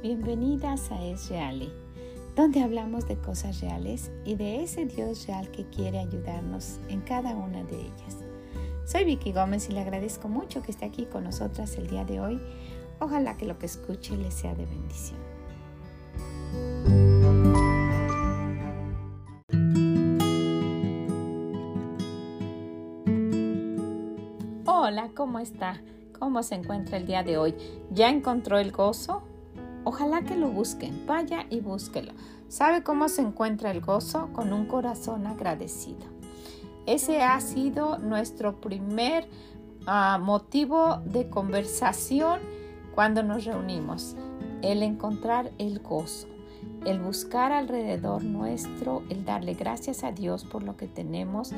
bienvenidas a Es Reale, donde hablamos de cosas reales y de ese Dios real que quiere ayudarnos en cada una de ellas. Soy Vicky Gómez y le agradezco mucho que esté aquí con nosotras el día de hoy. Ojalá que lo que escuche le sea de bendición. Hola, ¿cómo está? ¿Cómo se encuentra el día de hoy? ¿Ya encontró el gozo? Ojalá que lo busquen, vaya y búsquelo. ¿Sabe cómo se encuentra el gozo? Con un corazón agradecido. Ese ha sido nuestro primer ah, motivo de conversación cuando nos reunimos, el encontrar el gozo el buscar alrededor nuestro, el darle gracias a Dios por lo que tenemos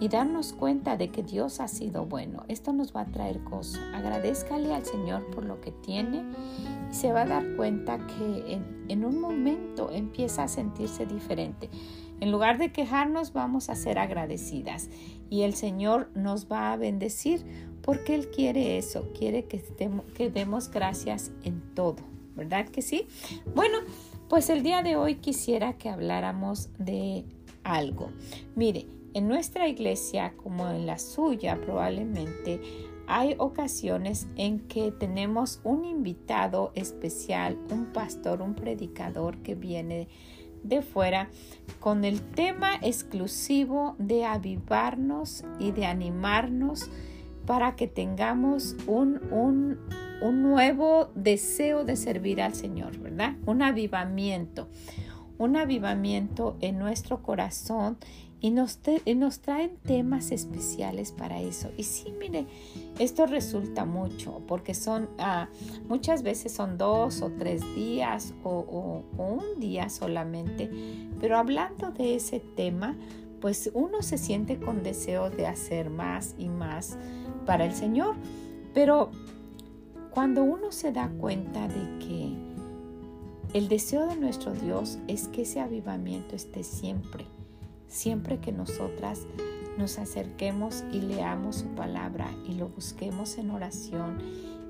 y darnos cuenta de que Dios ha sido bueno. Esto nos va a traer gozo. Agradezcale al Señor por lo que tiene y se va a dar cuenta que en, en un momento empieza a sentirse diferente. En lugar de quejarnos, vamos a ser agradecidas y el Señor nos va a bendecir porque Él quiere eso, quiere que, que demos gracias en todo, ¿verdad que sí? Bueno, pues el día de hoy quisiera que habláramos de algo. Mire, en nuestra iglesia como en la suya probablemente hay ocasiones en que tenemos un invitado especial, un pastor, un predicador que viene de fuera con el tema exclusivo de avivarnos y de animarnos para que tengamos un, un, un nuevo deseo de servir al Señor, ¿verdad? Un avivamiento, un avivamiento en nuestro corazón y nos, traen temas especiales para eso. Y sí, mire, esto resulta mucho porque son, ah, muchas veces son dos o tres días o, o un día solamente, pero hablando de ese tema, pues uno se siente con deseo de hacer más y más para el Señor. Pero cuando uno se da cuenta de que el deseo de nuestro Dios es que ese avivamiento esté siempre, siempre que nosotras nos acerquemos y leamos su palabra y lo busquemos en oración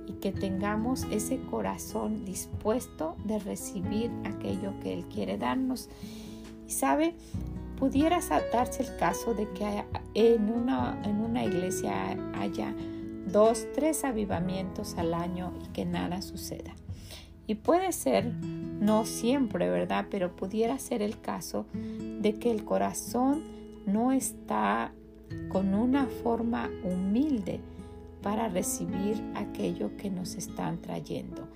y que tengamos ese corazón dispuesto de recibir aquello que Él quiere darnos. Y sabe, pudiera darse el caso de que en una, en una iglesia haya dos, tres avivamientos al año y que nada suceda. Y puede ser, no siempre, ¿verdad? Pero pudiera ser el caso de que el corazón no está con una forma humilde para recibir aquello que nos están trayendo.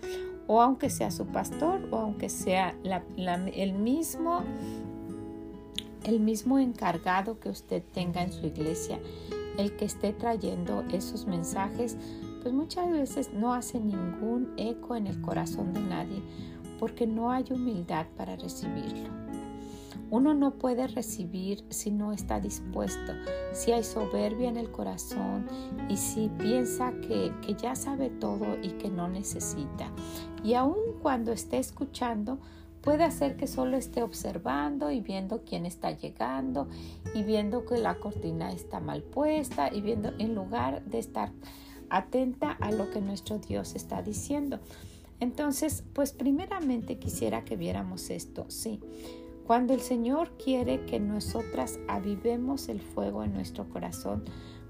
O aunque sea su pastor o aunque sea el mismo el mismo encargado que usted tenga en su iglesia el que esté trayendo esos mensajes, pues muchas veces no hace ningún eco en el corazón de nadie porque no hay humildad para recibirlo. Uno no puede recibir si no está dispuesto, si hay soberbia en el corazón y si piensa que, que ya sabe todo y que no necesita. Y aun cuando esté escuchando, Puede hacer que solo esté observando y viendo quién está llegando y viendo que la cortina está mal puesta y viendo en lugar de estar atenta a lo que nuestro Dios está diciendo. Entonces, pues primeramente quisiera que viéramos esto, sí. Cuando el Señor quiere que nosotras avivemos el fuego en nuestro corazón,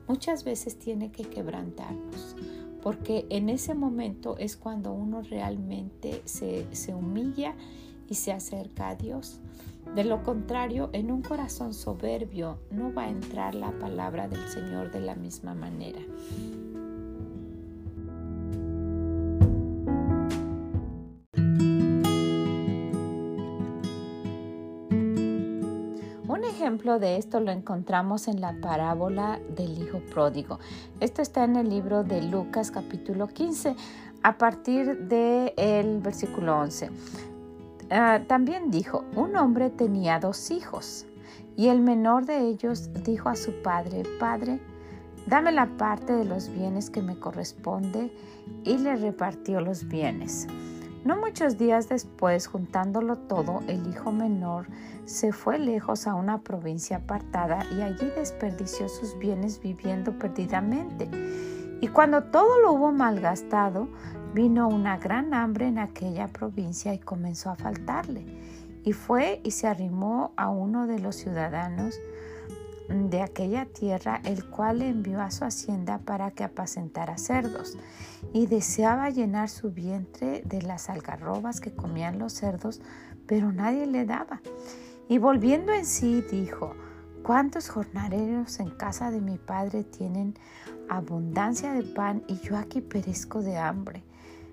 muchas veces tiene que quebrantarnos, porque en ese momento es cuando uno realmente se, se humilla y se acerca a Dios. De lo contrario, en un corazón soberbio no va a entrar la palabra del Señor de la misma manera. Un ejemplo de esto lo encontramos en la parábola del Hijo Pródigo. Esto está en el libro de Lucas capítulo 15 a partir del versículo 11. Ah, también dijo, un hombre tenía dos hijos y el menor de ellos dijo a su padre, Padre, dame la parte de los bienes que me corresponde y le repartió los bienes. No muchos días después, juntándolo todo, el hijo menor se fue lejos a una provincia apartada y allí desperdició sus bienes viviendo perdidamente. Y cuando todo lo hubo malgastado, vino una gran hambre en aquella provincia y comenzó a faltarle. Y fue y se arrimó a uno de los ciudadanos de aquella tierra, el cual le envió a su hacienda para que apacentara cerdos, y deseaba llenar su vientre de las algarrobas que comían los cerdos, pero nadie le daba. Y volviendo en sí, dijo, ¿cuántos jornaleros en casa de mi padre tienen abundancia de pan y yo aquí perezco de hambre?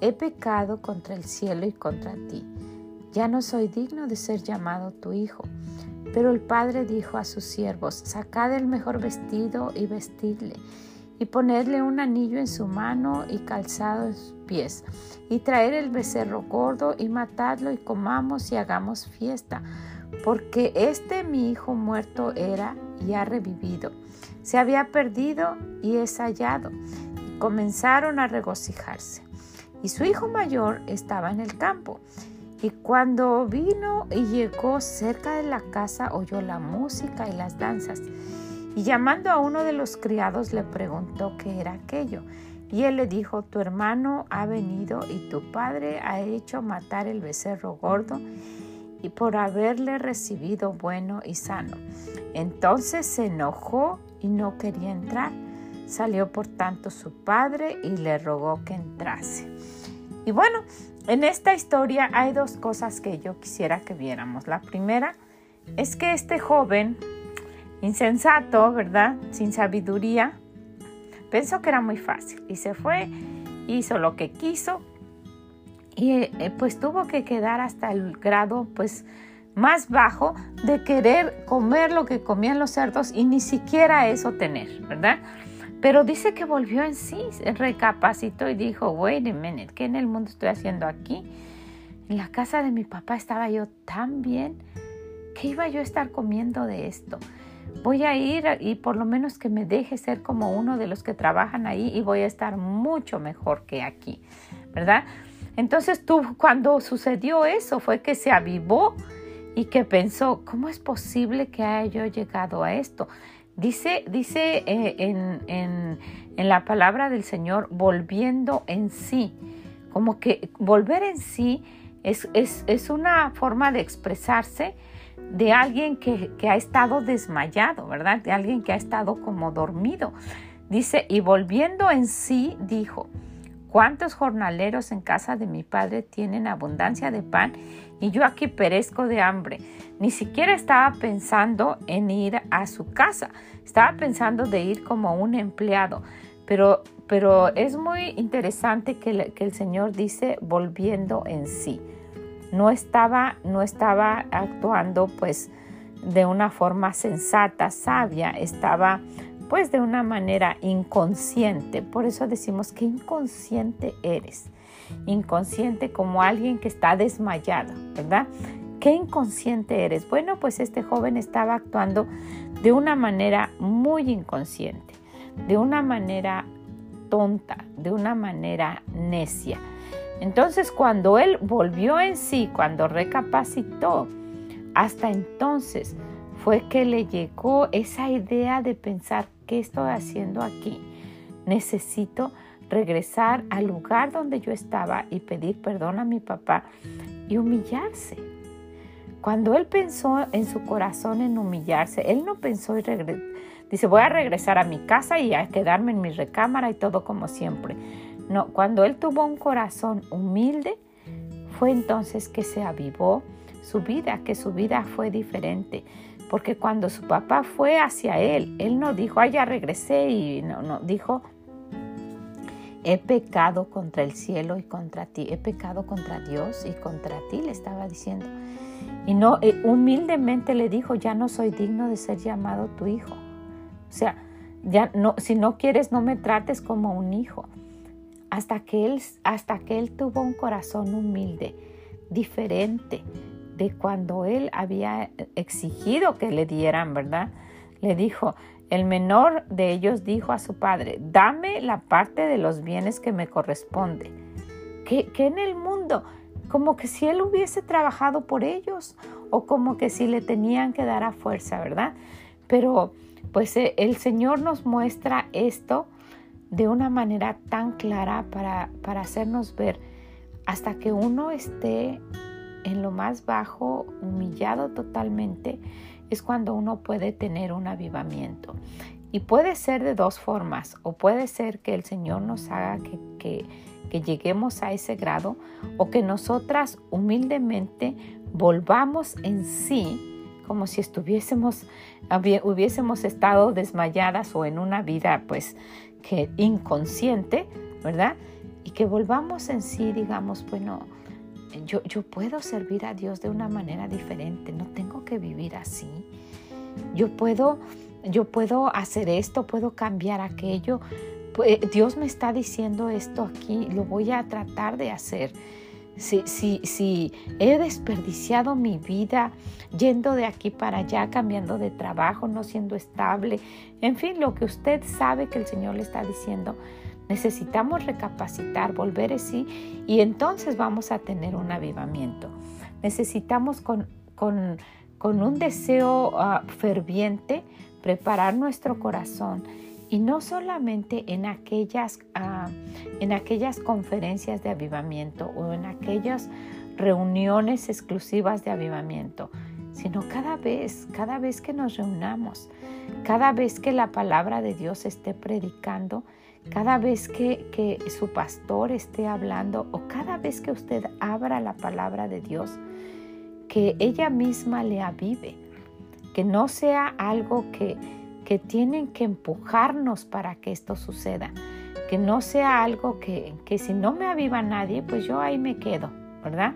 he pecado contra el cielo y contra ti. Ya no soy digno de ser llamado tu hijo. Pero el padre dijo a sus siervos, sacad el mejor vestido y vestidle, y ponedle un anillo en su mano y calzado en sus pies, y traer el becerro gordo y matadlo y comamos y hagamos fiesta, porque este mi hijo muerto era y ha revivido, se había perdido y es hallado. Y comenzaron a regocijarse. Y su hijo mayor estaba en el campo. Y cuando vino y llegó cerca de la casa, oyó la música y las danzas. Y llamando a uno de los criados le preguntó qué era aquello. Y él le dijo, tu hermano ha venido y tu padre ha hecho matar el becerro gordo y por haberle recibido bueno y sano. Entonces se enojó y no quería entrar. Salió por tanto su padre y le rogó que entrase. Y bueno, en esta historia hay dos cosas que yo quisiera que viéramos. La primera es que este joven, insensato, ¿verdad? Sin sabiduría, pensó que era muy fácil y se fue, hizo lo que quiso y eh, pues tuvo que quedar hasta el grado pues más bajo de querer comer lo que comían los cerdos y ni siquiera eso tener, ¿verdad? Pero dice que volvió en sí, recapacitó y dijo, wait a minute, ¿qué en el mundo estoy haciendo aquí? En la casa de mi papá estaba yo tan bien, ¿qué iba yo a estar comiendo de esto? Voy a ir y por lo menos que me deje ser como uno de los que trabajan ahí y voy a estar mucho mejor que aquí, ¿verdad? Entonces tú, cuando sucedió eso, fue que se avivó y que pensó, ¿cómo es posible que haya llegado a esto? Dice, dice eh, en, la palabra del Señor, volviendo en sí, como que volver en sí es, es, una forma de expresarse de alguien que, que, ha estado desmayado, ¿verdad? De alguien que ha estado como dormido. Dice, y volviendo en sí, dijo, ¿cuántos jornaleros en casa de mi padre tienen abundancia de pan y yo aquí perezco de hambre? Ni siquiera estaba pensando en ir a su casa, estaba pensando de ir como un empleado, pero, pero es muy interesante que, el Señor dice volviendo en sí. No estaba, no estaba actuando pues de una forma sensata, sabia, estaba pues de una manera inconsciente. Por eso decimos que inconsciente eres. Inconsciente como alguien que está desmayado, ¿verdad? ¿Qué inconsciente eres? Bueno, pues este joven estaba actuando de una manera muy inconsciente, de una manera tonta, de una manera necia. Entonces cuando él volvió en sí, cuando recapacitó, hasta entonces fue que le llegó esa idea de pensar, ¿qué estoy haciendo aquí? Necesito regresar al lugar donde yo estaba y pedir perdón a mi papá y humillarse. Cuando él pensó en su corazón en humillarse, él no pensó y dice, voy a regresar a mi casa y a quedarme en mi recámara y todo como siempre. No, cuando él tuvo un corazón humilde, fue entonces que se avivó su vida, que su vida fue diferente. Porque cuando su papá fue hacia él, él no dijo, ah, ya regresé y no, no, dijo, he pecado contra el cielo y contra ti, he pecado contra Dios y contra ti, le estaba diciendo. Y no, eh, humildemente le dijo, ya no soy digno de ser llamado tu hijo. O sea, ya no, si no quieres, no me trates como un hijo. Hasta que él, hasta que él tuvo un corazón humilde, diferente de cuando él había exigido que le dieran, ¿verdad? Le dijo, el menor de ellos dijo a su padre, dame la parte de los bienes que me corresponde. Que, que en el mundo, como que si él hubiese trabajado por ellos o como que si le tenían que dar a fuerza, ¿verdad? Pero pues eh, el Señor nos muestra esto de una manera tan clara para, para hacernos ver hasta que uno esté en lo más bajo, humillado totalmente, es cuando uno puede tener un avivamiento. Y puede ser de dos formas, o puede ser que el Señor nos haga que, que, lleguemos a ese grado, o que nosotras humildemente volvamos en sí como si estuviésemos, hubiésemos estado desmayadas o en una vida pues que inconsciente, ¿verdad? Y que volvamos en sí, digamos, bueno, yo, yo puedo servir a Dios de una manera diferente, no tengo que vivir así. Yo puedo, yo puedo hacer esto, puedo cambiar aquello. Pues, Dios me está diciendo esto aquí, lo voy a tratar de hacer si, si, si he desperdiciado mi vida yendo de aquí para allá, cambiando de trabajo, no siendo estable, en fin, lo que usted sabe que el Señor le está diciendo, necesitamos recapacitar, volver así y entonces vamos a tener un avivamiento. Necesitamos con, con, con un deseo ah, ferviente preparar nuestro corazón y no solamente en aquellas, ah, en aquellas conferencias de avivamiento o en aquellas reuniones exclusivas de avivamiento, sino cada vez, cada vez que nos reunamos, cada vez que la palabra de Dios esté predicando, cada vez que, que su pastor esté hablando o cada vez que usted abra la palabra de Dios, que ella misma le avive, que no sea algo que que tienen que empujarnos para que esto suceda. Que no sea algo que, que si no me aviva nadie, pues yo ahí me quedo, ¿verdad?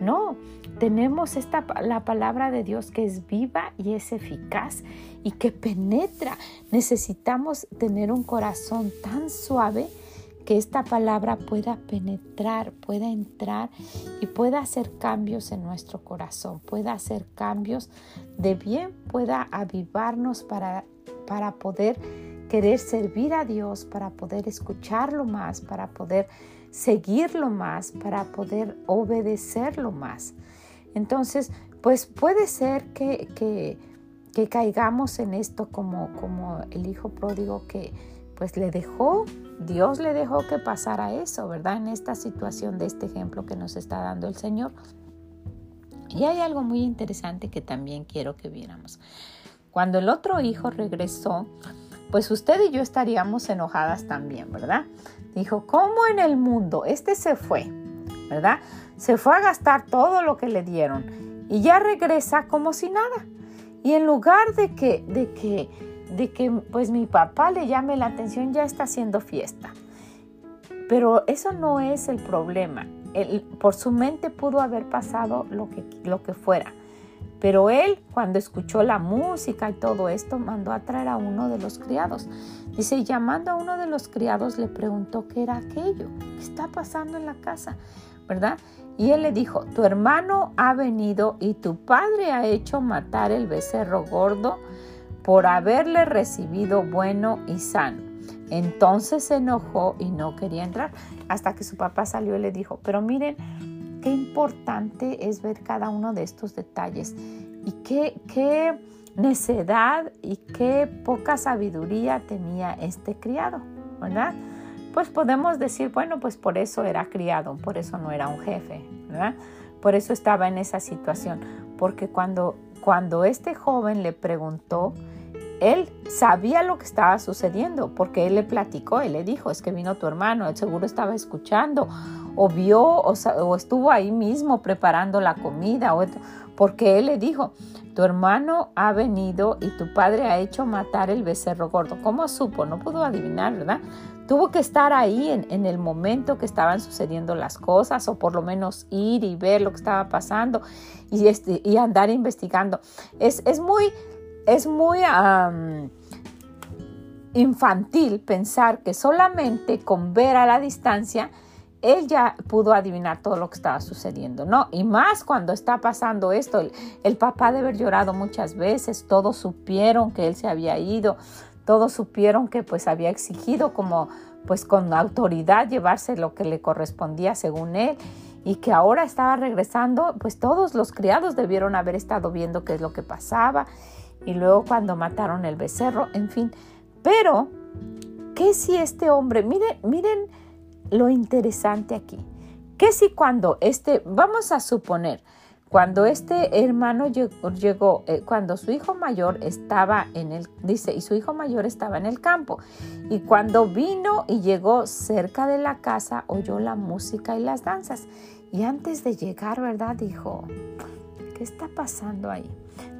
No, tenemos esta, la palabra de Dios que es viva y es eficaz y que penetra. Necesitamos tener un corazón tan suave que esta palabra pueda penetrar, pueda entrar y pueda hacer cambios en nuestro corazón, pueda hacer cambios de bien, pueda avivarnos para para poder querer servir a Dios, para poder escucharlo más, para poder seguirlo más, para poder obedecerlo más. Entonces, pues puede ser que, que, caigamos en esto como, como el hijo pródigo que pues le dejó, Dios le dejó que pasara eso, ¿verdad? En esta situación de este ejemplo que nos está dando el Señor. Y hay algo muy interesante que también quiero que viéramos. Cuando el otro hijo regresó, pues usted y yo estaríamos enojadas también, ¿verdad? Dijo, ¿cómo en el mundo? Este se fue, ¿verdad? Se fue a gastar todo lo que le dieron y ya regresa como si nada. Y en lugar de que, de que, de que pues mi papá le llame la atención, ya está haciendo fiesta. Pero eso no es el problema. por su mente pudo haber pasado lo que, lo que fuera. Pero él, cuando escuchó la música y todo esto, mandó a traer a uno de los criados. Dice, llamando a uno de los criados, le preguntó qué era aquello, qué está pasando en la casa, ¿verdad? Y él le dijo, tu hermano ha venido y tu padre ha hecho matar el becerro gordo por haberle recibido bueno y sano. Entonces se enojó y no quería entrar hasta que su papá salió y le dijo, pero miren, qué importante es ver cada uno de estos detalles y qué, qué necedad y qué poca sabiduría tenía este criado, ¿verdad? Pues podemos decir, bueno, pues por eso era criado, por eso no era un jefe, ¿verdad? Por eso estaba en esa situación, porque cuando, cuando este joven le preguntó, él sabía lo que estaba sucediendo porque él le platicó, él le dijo, es que vino tu hermano, él seguro estaba escuchando o vio o, estuvo ahí mismo preparando la comida, o, porque él le dijo, tu hermano ha venido y tu padre ha hecho matar el becerro gordo. ¿Cómo supo? No pudo adivinar, ¿verdad? Tuvo que estar ahí en, el momento que estaban sucediendo las cosas o por lo menos ir y ver lo que estaba pasando y, este, andar investigando. Es muy infantil pensar que solamente con ver a la distancia él ya pudo adivinar todo lo que estaba sucediendo, ¿no? Y más cuando está pasando esto, el, papá debe haber llorado muchas veces, todos supieron que él se había ido, todos supieron que pues había exigido como pues con autoridad llevarse lo que le correspondía según él y que ahora estaba regresando, pues todos los criados debieron haber estado viendo qué es lo que pasaba y luego cuando mataron el becerro, en fin. Pero, ¿qué si este hombre, miren, miren lo interesante aquí, qué si cuando este, vamos a suponer, cuando este hermano llegó, eh, cuando su hijo mayor estaba en el, dice, y su hijo mayor estaba en el campo, y cuando vino y llegó cerca de la casa, oyó la música y las danzas. Y antes de llegar, ¿verdad? Dijo, ¿qué está pasando ahí?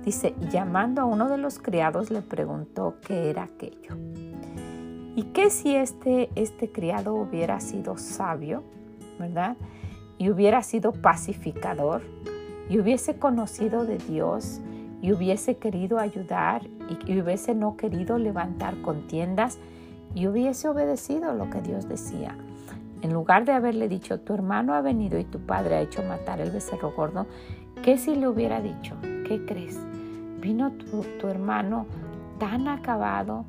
Dice, llamando a uno de los criados le preguntó qué era aquello. ¿Y qué si este, este criado hubiera sido sabio, ¿verdad? Y hubiera sido pacificador y hubiese conocido de Dios y hubiese querido ayudar y hubiese no querido levantar contiendas y hubiese obedecido lo que Dios decía. En lugar de haberle dicho, tu hermano ha venido y tu padre ha hecho matar el becerro gordo, ¿qué si le hubiera dicho? ¿Qué crees? Vino tu, tu hermano tan acabado,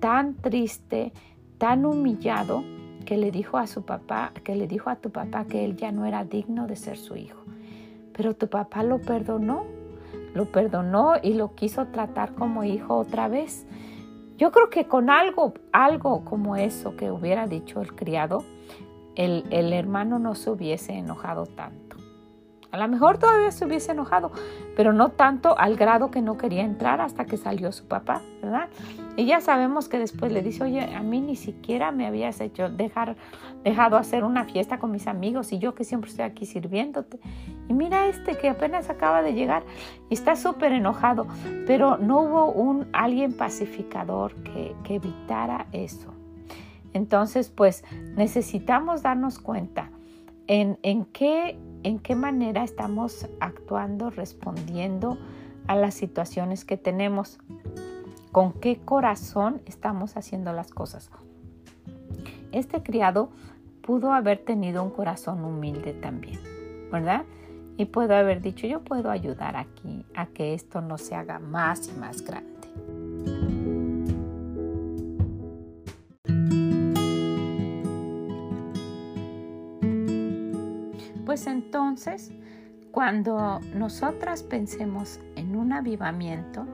tan triste, tan humillado, que le dijo a su papá, que le dijo a tu papá que él ya no era digno de ser su hijo. Pero tu papá lo perdonó, lo perdonó y lo quiso tratar como hijo otra vez. Yo creo que con algo, algo como eso que hubiera dicho el criado, el, el hermano no se hubiese enojado tanto. A lo mejor todavía se hubiese enojado, pero no tanto al grado que no quería entrar hasta que salió su papá, ¿verdad? Y ya sabemos que después le dice, oye, a mí ni siquiera me habías hecho dejar, dejado hacer una fiesta con mis amigos y yo que siempre estoy aquí sirviéndote. Y mira este que apenas acaba de llegar y está súper enojado, pero no hubo un alguien pacificador que, que evitara eso. Entonces, pues necesitamos darnos cuenta en, en qué en qué manera estamos actuando, respondiendo a las situaciones que tenemos, con qué corazón estamos haciendo las cosas. Este criado pudo haber tenido un corazón humilde también, ¿verdad? Y pudo haber dicho, yo puedo ayudar aquí a que esto no se haga más y más grande. Entonces, cuando nosotras pensemos en un avivamiento,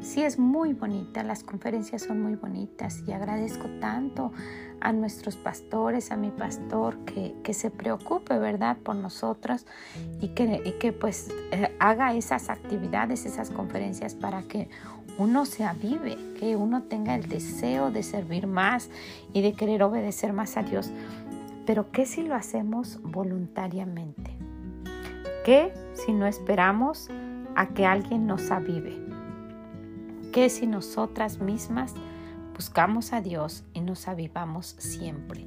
sí es muy bonita, las conferencias son muy bonitas y agradezco tanto a nuestros pastores, a mi pastor, que, se preocupe, ¿verdad?, por nosotras y que, que pues eh, haga esas actividades, esas conferencias para que uno se avive, que uno tenga el deseo de servir más y de querer obedecer más a Dios. Pero ¿qué si lo hacemos voluntariamente? ¿Qué si no esperamos a que alguien nos avive? ¿Qué si nosotras mismas buscamos a Dios y nos avivamos siempre?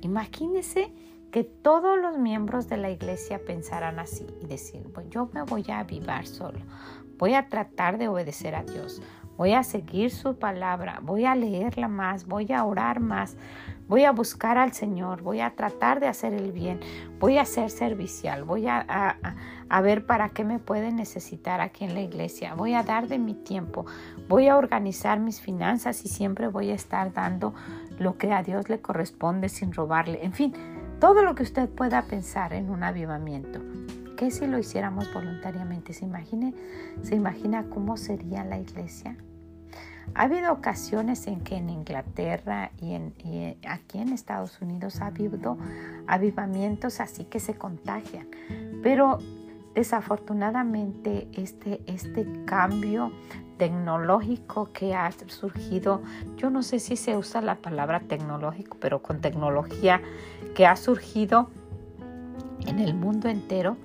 Imagínese que todos los miembros de la iglesia pensaran así y decir, pues yo me voy a avivar solo, voy a tratar de obedecer a Dios, voy a seguir su palabra, voy a leerla más, voy a orar más, voy a buscar al Señor, voy a tratar de hacer el bien, voy a ser servicial, voy a, ver para qué me puede necesitar aquí en la iglesia, voy a dar de mi tiempo, voy a organizar mis finanzas y siempre voy a estar dando lo que a Dios le corresponde sin robarle. En fin, todo lo que usted pueda pensar en un avivamiento. ¿Qué si lo hiciéramos voluntariamente? ¿Se, imagine, ¿Se imagina cómo sería la iglesia? Ha habido ocasiones en que en Inglaterra y, aquí en Estados Unidos ha habido avivamientos así que se contagian, pero desafortunadamente este, este cambio tecnológico que ha surgido, yo no sé si se usa la palabra tecnológico, pero con tecnología que ha surgido en el mundo entero,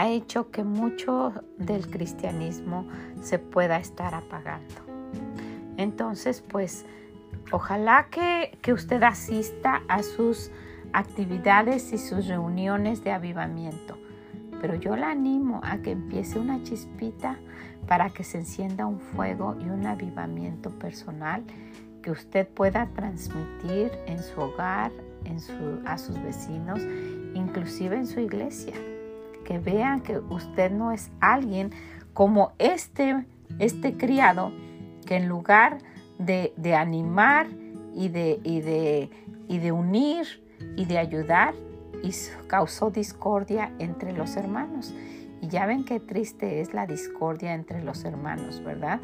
ha hecho que mucho del cristianismo se pueda estar apagando. Entonces, pues, ojalá que, usted asista a sus actividades y sus reuniones de avivamiento. Pero yo la animo a que empiece una chispita para que se encienda un fuego y un avivamiento personal que usted pueda transmitir en su hogar, a sus vecinos, inclusive en su iglesia. Que vean que usted no es alguien como este, este criado que en lugar de, animar y de, y, de, y de unir y de ayudar, y causó discordia entre los hermanos. Y ya ven qué triste es la discordia entre los hermanos, ¿verdad?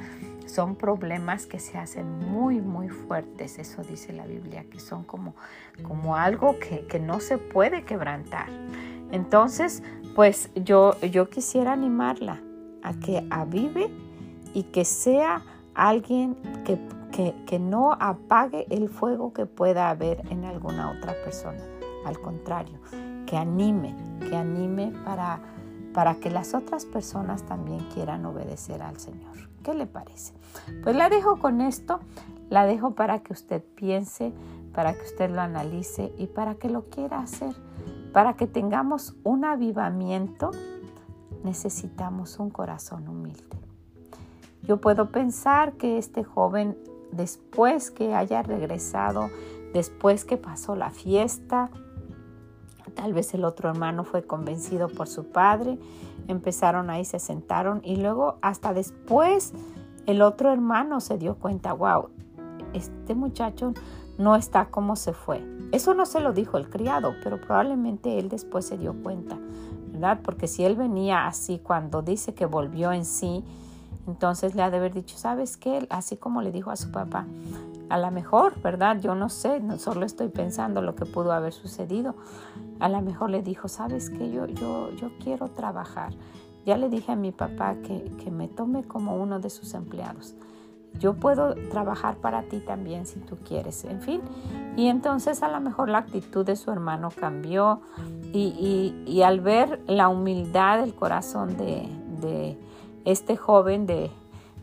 Son problemas que se hacen muy, muy fuertes, eso dice la Biblia, que son como, como algo que, que no se puede quebrantar. Entonces, pues yo, yo quisiera animarla a que avive y que sea alguien que, que, que no apague el fuego que pueda haber en alguna otra persona. Al contrario, que anime, que anime para para que las otras personas también quieran obedecer al Señor. ¿Qué le parece? Pues la dejo con esto, la dejo para que usted piense, para que usted lo analice y para que lo quiera hacer. Para que tengamos un avivamiento, necesitamos un corazón humilde. Yo puedo pensar que este joven, después que haya regresado, después que pasó la fiesta, Tal vez el otro hermano fue convencido por su padre, empezaron ahí, se sentaron y luego hasta después el otro hermano se dio cuenta, wow, este muchacho no está como se fue. Eso no se lo dijo el criado, pero probablemente él después se dio cuenta, ¿verdad? Porque si él venía así cuando dice que volvió en sí, entonces le ha de haber dicho, ¿sabes qué? Así como le dijo a su papá, a lo mejor, ¿verdad? Yo no sé, no solo estoy pensando lo que pudo haber sucedido. A lo mejor le dijo, ¿sabes qué? Yo, yo, yo quiero trabajar. Ya le dije a mi papá que, que me tome como uno de sus empleados. Yo puedo trabajar para ti también si tú quieres. En fin, y entonces a lo mejor la actitud de su hermano cambió y, y, al ver la humildad del corazón de, de este joven, de,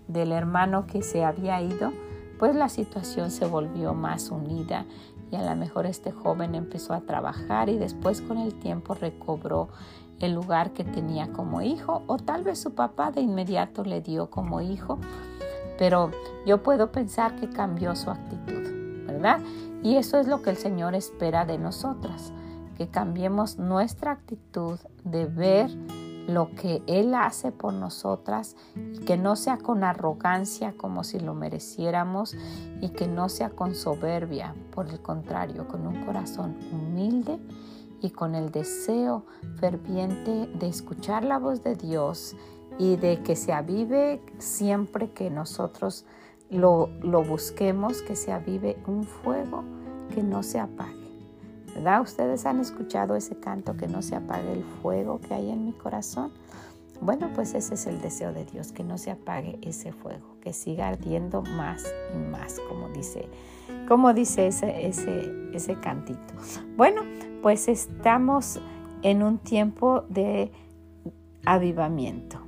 del hermano que se había ido, pues la situación se volvió más unida y a lo mejor este joven empezó a trabajar y después con el tiempo recobró el lugar que tenía como hijo o tal vez su papá de inmediato le dio como hijo, pero yo puedo pensar que cambió su actitud, ¿verdad? Y eso es lo que el Señor espera de nosotras, que cambiemos nuestra actitud de ver lo que Él hace por nosotras que no sea con arrogancia como si lo mereciéramos y que no sea con soberbia, por el contrario, con un corazón humilde y con el deseo ferviente de escuchar la voz de Dios y de que se avive siempre que nosotros lo, lo busquemos, que se avive un fuego que no se apague ¿Verdad? Ustedes han escuchado ese canto que no se apague el fuego que hay en mi corazón. Bueno, pues ese es el deseo de Dios, que no se apague ese fuego, que siga ardiendo más y más, como dice, como dice ese, ese, ese cantito. Bueno, pues estamos en un tiempo de avivamiento.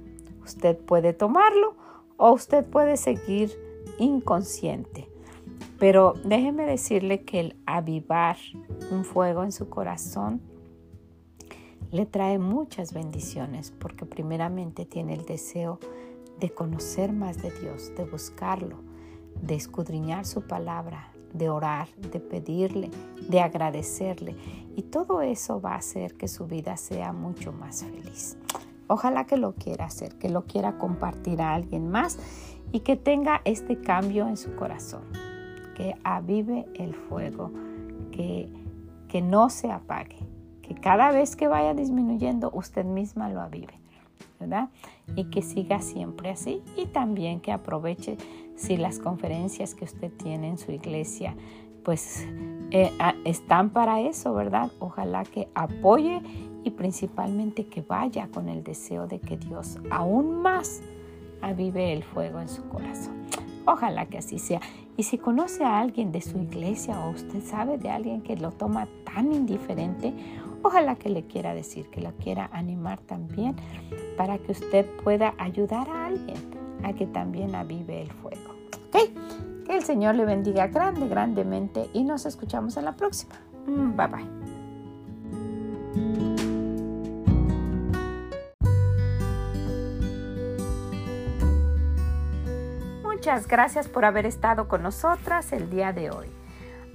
Usted puede tomarlo o usted puede seguir inconsciente. Pero déjeme decirle que el avivar un fuego en su corazón le trae muchas bendiciones porque primeramente tiene el deseo de conocer más de Dios, de buscarlo, de escudriñar su palabra, de orar, de pedirle, de agradecerle. Y todo eso va a hacer que su vida sea mucho más feliz. Ojalá que lo quiera hacer, que lo quiera compartir a alguien más y que tenga este cambio en su corazón que avive el fuego, que, que no se apague, que cada vez que vaya disminuyendo usted misma lo avive, ¿verdad? Y que siga siempre así y también que aproveche si las conferencias que usted tiene en su iglesia pues eh, están para eso, ¿verdad? Ojalá que apoye y principalmente que vaya con el deseo de que Dios aún más avive el fuego en su corazón. Ojalá que así sea. Y si conoce a alguien de su iglesia o usted sabe de alguien que lo toma tan indiferente, ojalá que le quiera decir, que lo quiera animar también para que usted pueda ayudar a alguien a que también avive el fuego. ¿Ok? Que el Señor le bendiga grande, grandemente y nos escuchamos en la próxima. Mm, bye bye. Muchas gracias por haber estado con nosotras el día de hoy.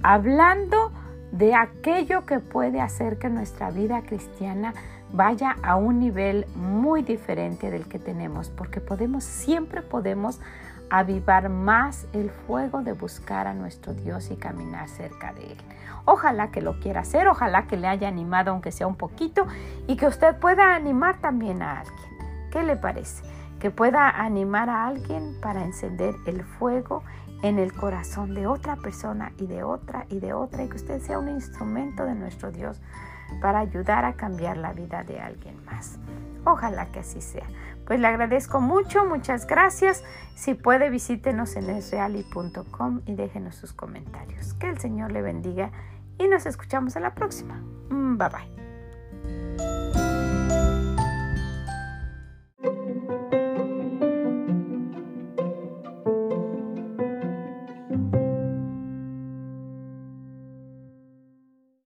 Hablando de aquello que puede hacer que nuestra vida cristiana vaya a un nivel muy diferente del que tenemos, porque podemos, siempre podemos avivar más el fuego de buscar a nuestro Dios y caminar cerca de Él. Ojalá que lo quiera hacer, ojalá que le haya animado aunque sea un poquito y que usted pueda animar también a alguien. ¿Qué le parece? Que pueda animar a alguien para encender el fuego en el corazón de otra persona y de otra y de otra y que usted sea un instrumento de nuestro Dios para ayudar a cambiar la vida de alguien más. Ojalá que así sea. Pues le agradezco mucho, muchas gracias. Si puede, visítenos en esreali.com y déjenos sus comentarios. Que el Señor le bendiga y nos escuchamos en la próxima. Mm, bye bye.